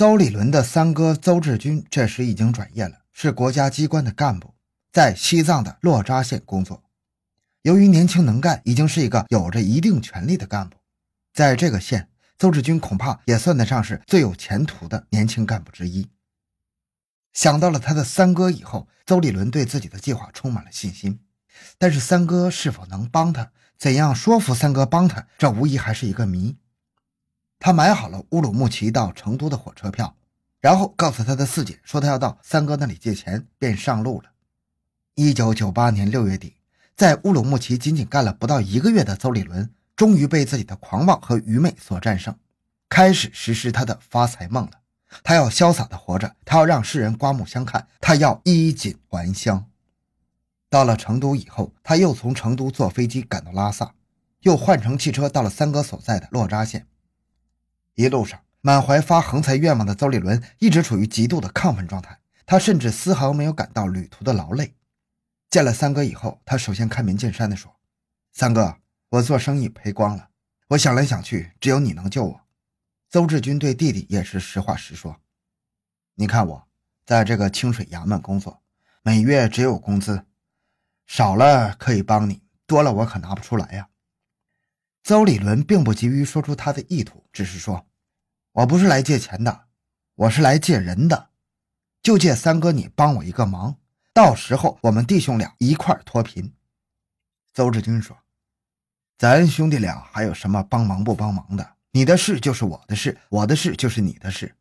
邹立伦的三哥邹志军这时已经转业了，是国家机关的干部，在西藏的洛扎县工作。由于年轻能干，已经是一个有着一定权力的干部，在这个县，邹志军恐怕也算得上是最有前途的年轻干部之一。想到了他的三哥以后，邹立伦对自己的计划充满了信心。但是三哥是否能帮他？怎样说服三哥帮他？这无疑还是一个谜。他买好了乌鲁木齐到成都的火车票，然后告诉他的四姐说他要到三哥那里借钱，便上路了。一九九八年六月底，在乌鲁木齐仅仅干了不到一个月的邹立伦，终于被自己的狂妄和愚昧所战胜，开始实施他的发财梦了。他要潇洒的活着，他要让世人刮目相看，他要衣锦还乡。到了成都以后，他又从成都坐飞机赶到拉萨，又换乘汽车到了三哥所在的洛扎县。一路上，满怀发横财愿望的邹立伦一直处于极度的亢奋状态。他甚至丝毫没有感到旅途的劳累。见了三哥以后，他首先开门见山地说：“三哥，我做生意赔光了，我想来想去，只有你能救我。”邹志军对弟弟也是实话实说：“你看我在这个清水衙门工作，每月只有工资，少了可以帮你，多了我可拿不出来呀。”邹立伦并不急于说出他的意图，只是说。我不是来借钱的，我是来借人的，就借三哥你帮我一个忙，到时候我们弟兄俩一块脱贫。邹志军说：“咱兄弟俩还有什么帮忙不帮忙的？你的事就是我的事，我的事就是你的事。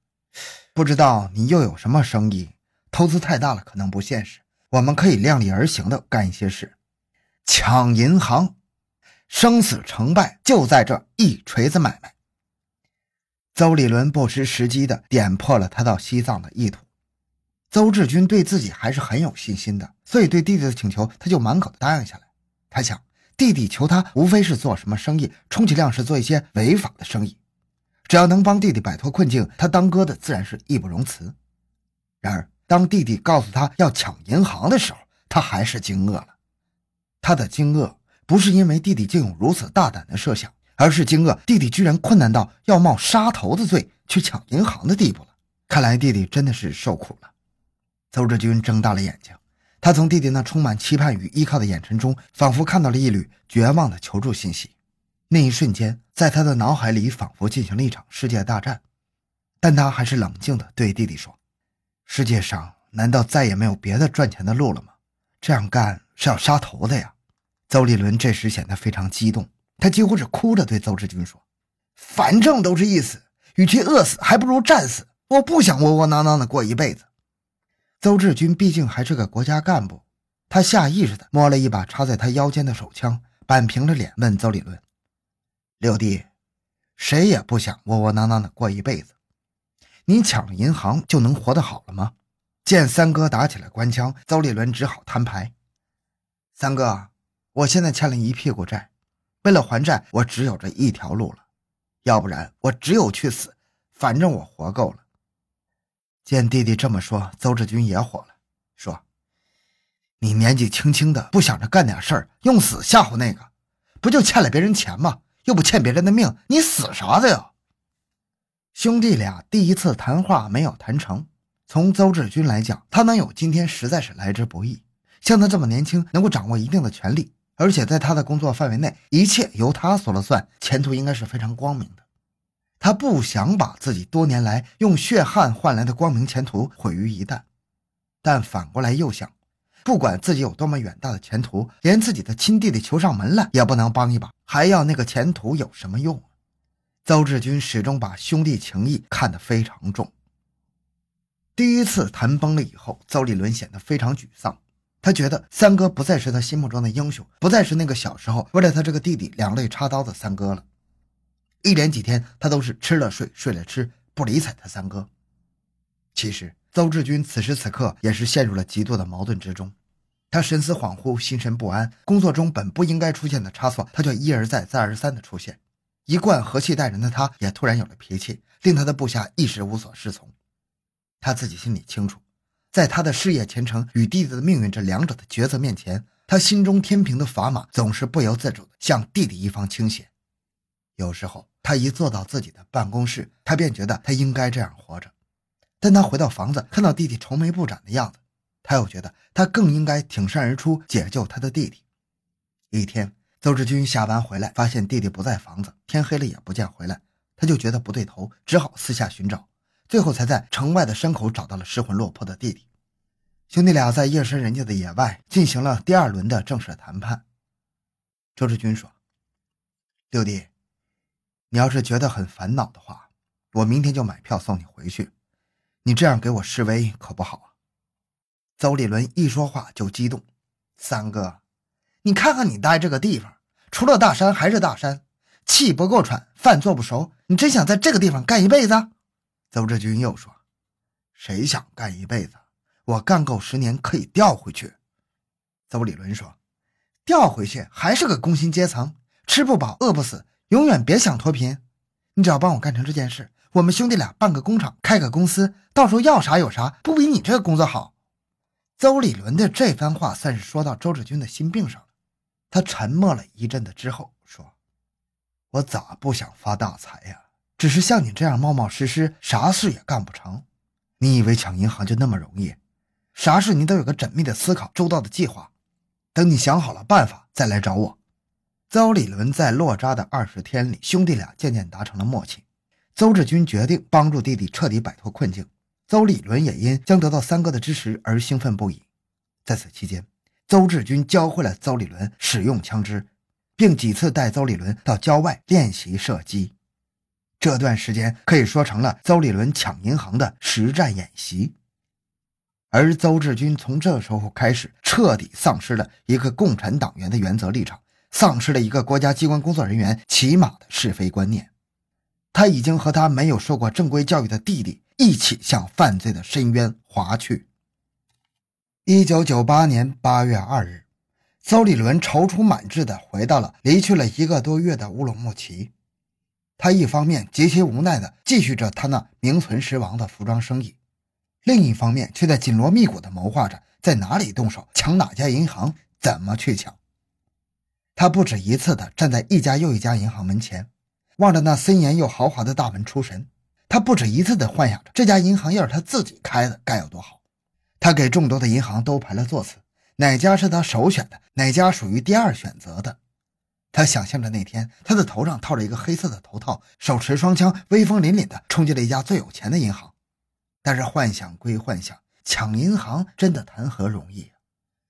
不知道你又有什么生意？投资太大了，可能不现实。我们可以量力而行的干一些事，抢银行，生死成败就在这一锤子买卖。”邹立伦不失时机地点破了他到西藏的意图。邹志军对自己还是很有信心的，所以对弟弟的请求他就满口的答应下来。他想，弟弟求他无非是做什么生意，充其量是做一些违法的生意，只要能帮弟弟摆脱困境，他当哥的自然是义不容辞。然而，当弟弟告诉他要抢银行的时候，他还是惊愕了。他的惊愕不是因为弟弟竟有如此大胆的设想。而是惊愕，弟弟居然困难到要冒杀头的罪去抢银行的地步了。看来弟弟真的是受苦了。邹志军睁大了眼睛，他从弟弟那充满期盼与依靠的眼神中，仿佛看到了一缕绝望的求助信息。那一瞬间，在他的脑海里仿佛进行了一场世界大战。但他还是冷静地对弟弟说：“世界上难道再也没有别的赚钱的路了吗？这样干是要杀头的呀！”邹立伦这时显得非常激动。他几乎是哭着对邹志军说：“反正都是一死，与其饿死，还不如战死。我不想窝窝囊囊的过一辈子。”邹志军毕竟还是个国家干部，他下意识地摸了一把插在他腰间的手枪，板平着脸问邹立伦：“六弟，谁也不想窝窝囊囊的过一辈子。你抢了银行就能活得好了吗？”见三哥打起来官腔，邹立伦只好摊牌：“三哥，我现在欠了一屁股债。”为了还债，我只有这一条路了，要不然我只有去死。反正我活够了。见弟弟这么说，邹志军也火了，说：“你年纪轻轻的，不想着干点事儿，用死吓唬那个，不就欠了别人钱吗？又不欠别人的命，你死啥的呀？”兄弟俩第一次谈话没有谈成。从邹志军来讲，他能有今天实在是来之不易。像他这么年轻，能够掌握一定的权力。而且在他的工作范围内，一切由他说了算，前途应该是非常光明的。他不想把自己多年来用血汗换来的光明前途毁于一旦，但反过来又想，不管自己有多么远大的前途，连自己的亲弟弟求上门来也不能帮一把，还要那个前途有什么用？邹志军始终把兄弟情谊看得非常重。第一次谈崩了以后，邹立伦显得非常沮丧。他觉得三哥不再是他心目中的英雄，不再是那个小时候为了他这个弟弟两肋插刀的三哥了。一连几天，他都是吃了睡，睡了吃，不理睬他三哥。其实，邹志军此时此刻也是陷入了极度的矛盾之中。他神思恍惚，心神不安，工作中本不应该出现的差错，他却一而再、再而三的出现。一贯和气待人的他，也突然有了脾气，令他的部下一时无所适从。他自己心里清楚。在他的事业前程与弟弟的命运这两者的抉择面前，他心中天平的砝码总是不由自主地向弟弟一方倾斜。有时候，他一坐到自己的办公室，他便觉得他应该这样活着，但他回到房子，看到弟弟愁眉不展的样子，他又觉得他更应该挺身而出解救他的弟弟。一天，邹志军下班回来，发现弟弟不在房子，天黑了也不见回来，他就觉得不对头，只好四下寻找，最后才在城外的山口找到了失魂落魄的弟弟。兄弟俩在夜深人静的野外进行了第二轮的正式谈判。周志军说：“六弟，你要是觉得很烦恼的话，我明天就买票送你回去。你这样给我示威可不好啊。”邹立伦一说话就激动：“三哥，你看看你待这个地方，除了大山还是大山，气不够喘，饭做不熟，你真想在这个地方干一辈子？”邹志军又说：“谁想干一辈子？”我干够十年可以调回去，邹理伦说：“调回去还是个工薪阶层，吃不饱饿不死，永远别想脱贫。你只要帮我干成这件事，我们兄弟俩办个工厂，开个公司，到时候要啥有啥，不比你这个工作好。”邹理伦的这番话算是说到周志军的心病上了。他沉默了一阵子之后说：“我咋不想发大财呀？只是像你这样冒冒失失，啥事也干不成。你以为抢银行就那么容易？”啥事你都有个缜密的思考、周到的计划，等你想好了办法再来找我。邹理伦在落扎的二十天里，兄弟俩渐渐达成了默契。邹志军决定帮助弟弟彻底摆脱困境，邹理伦也因将得到三哥的支持而兴奋不已。在此期间，邹志军教会了邹理伦使用枪支，并几次带邹理伦到郊外练习射击。这段时间可以说成了邹理伦抢银行的实战演习。而邹志军从这时候开始，彻底丧失了一个共产党员的原则立场，丧失了一个国家机关工作人员起码的是非观念。他已经和他没有受过正规教育的弟弟一起向犯罪的深渊滑去。一九九八年八月二日，邹立伦踌躇满志地回到了离去了一个多月的乌鲁木齐。他一方面极其无奈地继续着他那名存实亡的服装生意。另一方面，却在紧锣密鼓地谋划着在哪里动手抢哪家银行，怎么去抢。他不止一次地站在一家又一家银行门前，望着那森严又豪华的大门出神。他不止一次地幻想着这家银行要是他自己开的，该有多好。他给众多的银行都排了座次，哪家是他首选的，哪家属于第二选择的。他想象着那天，他的头上套着一个黑色的头套，手持双枪，威风凛凛地冲进了一家最有钱的银行。但是幻想归幻想，抢银行真的谈何容易啊！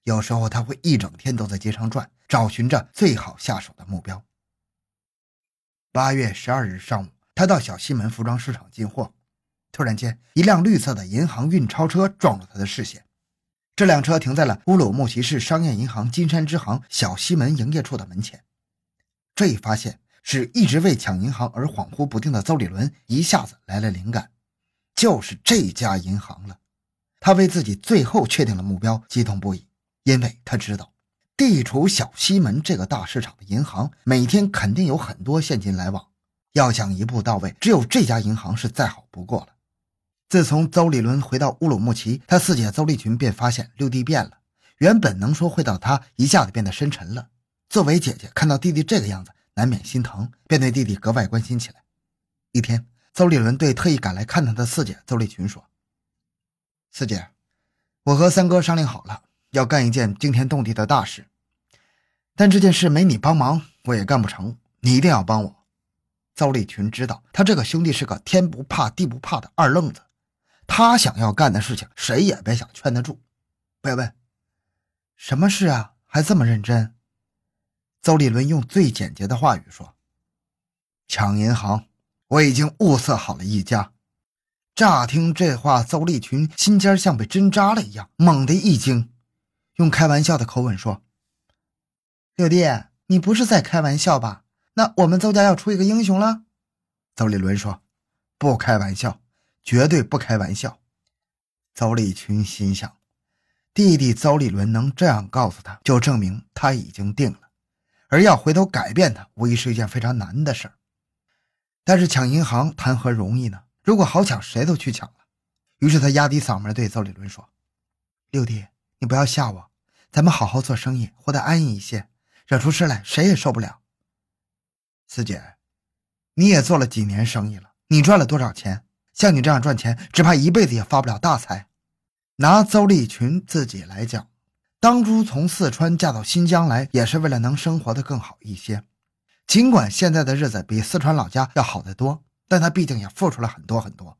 有时候他会一整天都在街上转，找寻着最好下手的目标。八月十二日上午，他到小西门服装市场进货，突然间，一辆绿色的银行运钞车撞入他的视线。这辆车停在了乌鲁木齐市商业银行金山支行小西门营业处的门前。这一发现使一直为抢银行而恍惚不定的邹立伦一下子来了灵感。就是这家银行了，他为自己最后确定了目标激动不已，因为他知道，地处小西门这个大市场的银行，每天肯定有很多现金来往，要想一步到位，只有这家银行是再好不过了。自从邹立伦回到乌鲁木齐，他四姐邹立群便发现六弟变了，原本能说会道他，一下子变得深沉了。作为姐姐，看到弟弟这个样子，难免心疼，便对弟弟格外关心起来。一天。邹立伦对特意赶来看他的四姐邹立群说：“四姐，我和三哥商量好了，要干一件惊天动地的大事，但这件事没你帮忙，我也干不成。你一定要帮我。”邹立群知道他这个兄弟是个天不怕地不怕的二愣子，他想要干的事情，谁也别想劝得住。不要问，什么事啊？还这么认真？邹立伦用最简洁的话语说：“抢银行。”我已经物色好了一家。乍听这话，邹立群心尖像被针扎了一样，猛地一惊，用开玩笑的口吻说：“六弟，你不是在开玩笑吧？那我们邹家要出一个英雄了？”邹立伦说：“不开玩笑，绝对不开玩笑。”邹立群心想：弟弟邹立伦能这样告诉他，就证明他已经定了，而要回头改变他，无疑是一件非常难的事儿。但是抢银行谈何容易呢？如果好抢，谁都去抢了。于是他压低嗓门对邹立伦说：“六弟，你不要吓我，咱们好好做生意，活得安逸一些。惹出事来，谁也受不了。”四姐，你也做了几年生意了？你赚了多少钱？像你这样赚钱，只怕一辈子也发不了大财。拿邹立群自己来讲，当初从四川嫁到新疆来，也是为了能生活的更好一些。尽管现在的日子比四川老家要好得多，但她毕竟也付出了很多很多。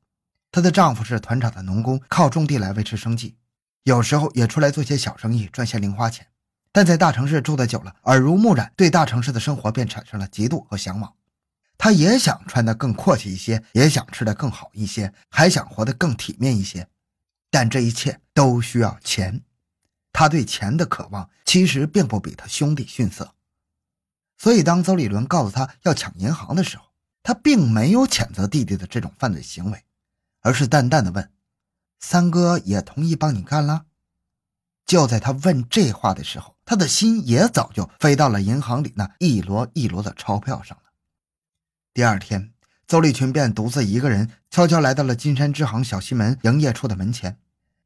她的丈夫是团场的农工，靠种地来维持生计，有时候也出来做些小生意，赚些零花钱。但在大城市住的久了，耳濡目染，对大城市的生活便产生了嫉妒和向往。她也想穿得更阔气一些，也想吃得更好一些，还想活得更体面一些。但这一切都需要钱。他对钱的渴望其实并不比他兄弟逊色。所以，当邹立伦告诉他要抢银行的时候，他并没有谴责弟弟的这种犯罪行为，而是淡淡的问：“三哥也同意帮你干了？”就在他问这话的时候，他的心也早就飞到了银行里那一摞一摞的钞票上了。第二天，邹立群便独自一个人悄悄来到了金山支行小西门营业处的门前。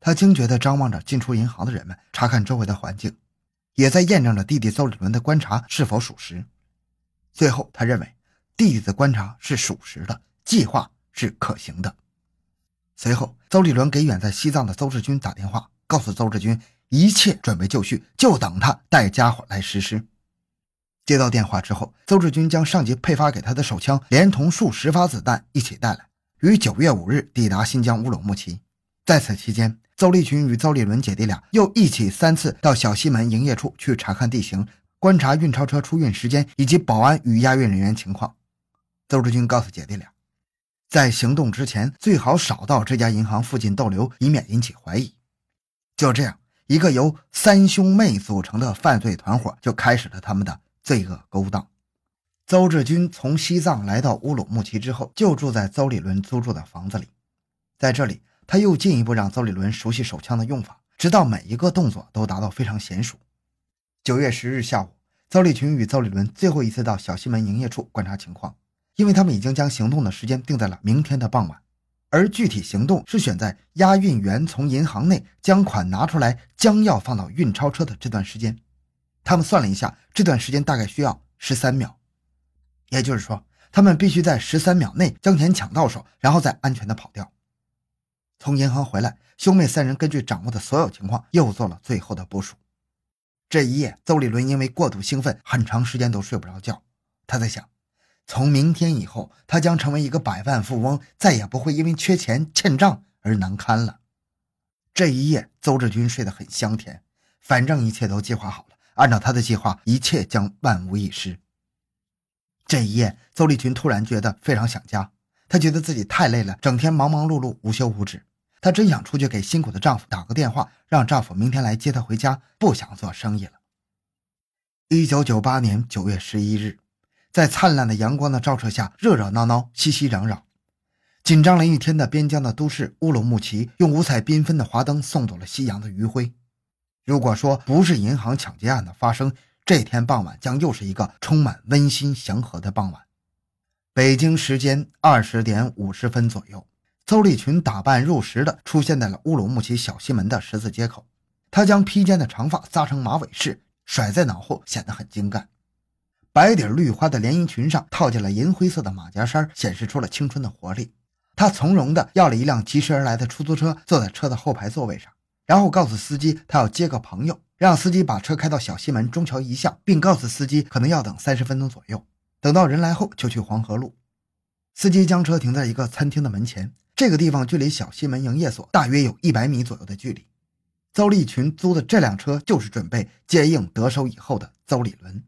他惊觉地张望着进出银行的人们，查看周围的环境，也在验证着弟弟邹立伦的观察是否属实。最后，他认为弟弟的观察是属实的，计划是可行的。随后，邹立伦给远在西藏的邹志军打电话，告诉邹志军。一切准备就绪，就等他带家伙来实施。接到电话之后，邹志军将上级配发给他的手枪，连同数十发子弹一起带来，于九月五日抵达新疆乌鲁木齐。在此期间，邹立群与邹立伦姐弟俩又一起三次到小西门营业处去查看地形，观察运钞车出运时间以及保安与押运人员情况。邹志军告诉姐弟俩，在行动之前最好少到这家银行附近逗留，以免引起怀疑。就这样。一个由三兄妹组成的犯罪团伙就开始了他们的罪恶勾当。邹志军从西藏来到乌鲁木齐之后，就住在邹立伦租住的房子里。在这里，他又进一步让邹立伦熟悉手枪的用法，直到每一个动作都达到非常娴熟。九月十日下午，邹立群与邹立伦最后一次到小西门营业处观察情况，因为他们已经将行动的时间定在了明天的傍晚。而具体行动是选在押运员从银行内将款拿出来，将要放到运钞车的这段时间。他们算了一下，这段时间大概需要十三秒，也就是说，他们必须在十三秒内将钱抢到手，然后再安全的跑掉。从银行回来，兄妹三人根据掌握的所有情况，又做了最后的部署。这一夜，邹立伦因为过度兴奋，很长时间都睡不着觉。他在想。从明天以后，他将成为一个百万富翁，再也不会因为缺钱欠账而难堪了。这一夜，邹志军睡得很香甜，反正一切都计划好了，按照他的计划，一切将万无一失。这一夜，邹立群突然觉得非常想家，他觉得自己太累了，整天忙忙碌碌，无休无止。她真想出去给辛苦的丈夫打个电话，让丈夫明天来接她回家，不想做生意了。一九九八年九月十一日。在灿烂的阳光的照射下，热热闹闹，熙熙攘攘。紧张了一天的边疆的都市乌鲁木齐，用五彩缤纷的华灯送走了夕阳的余晖。如果说不是银行抢劫案的发生，这天傍晚将又是一个充满温馨祥和的傍晚。北京时间二十点五十分左右，邹立群打扮入时的出现在了乌鲁木齐小西门的十字街口。他将披肩的长发扎成马尾式，甩在脑后，显得很精干。白底绿花的连衣裙上套进了银灰色的马甲衫，显示出了青春的活力。他从容地要了一辆疾驰而来的出租车，坐在车的后排座位上，然后告诉司机他要接个朋友，让司机把车开到小西门中桥一巷，并告诉司机可能要等三十分钟左右，等到人来后就去黄河路。司机将车停在一个餐厅的门前，这个地方距离小西门营业所大约有一百米左右的距离。邹立群租的这辆车就是准备接应得手以后的邹立伦。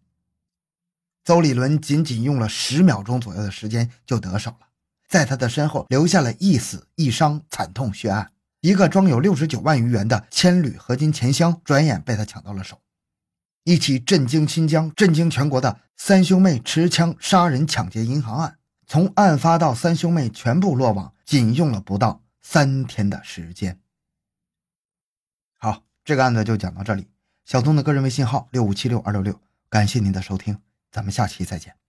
邹立伦仅仅用了十秒钟左右的时间就得手了，在他的身后留下了一死一伤惨痛血案。一个装有六十九万余元的千铝合金钱箱，转眼被他抢到了手。一起震惊新疆、震惊全国的三兄妹持枪杀人抢劫银行案，从案发到三兄妹全部落网，仅用了不到三天的时间。好，这个案子就讲到这里。小东的个人微信号六五七六二六六，感谢您的收听。咱们下期再见。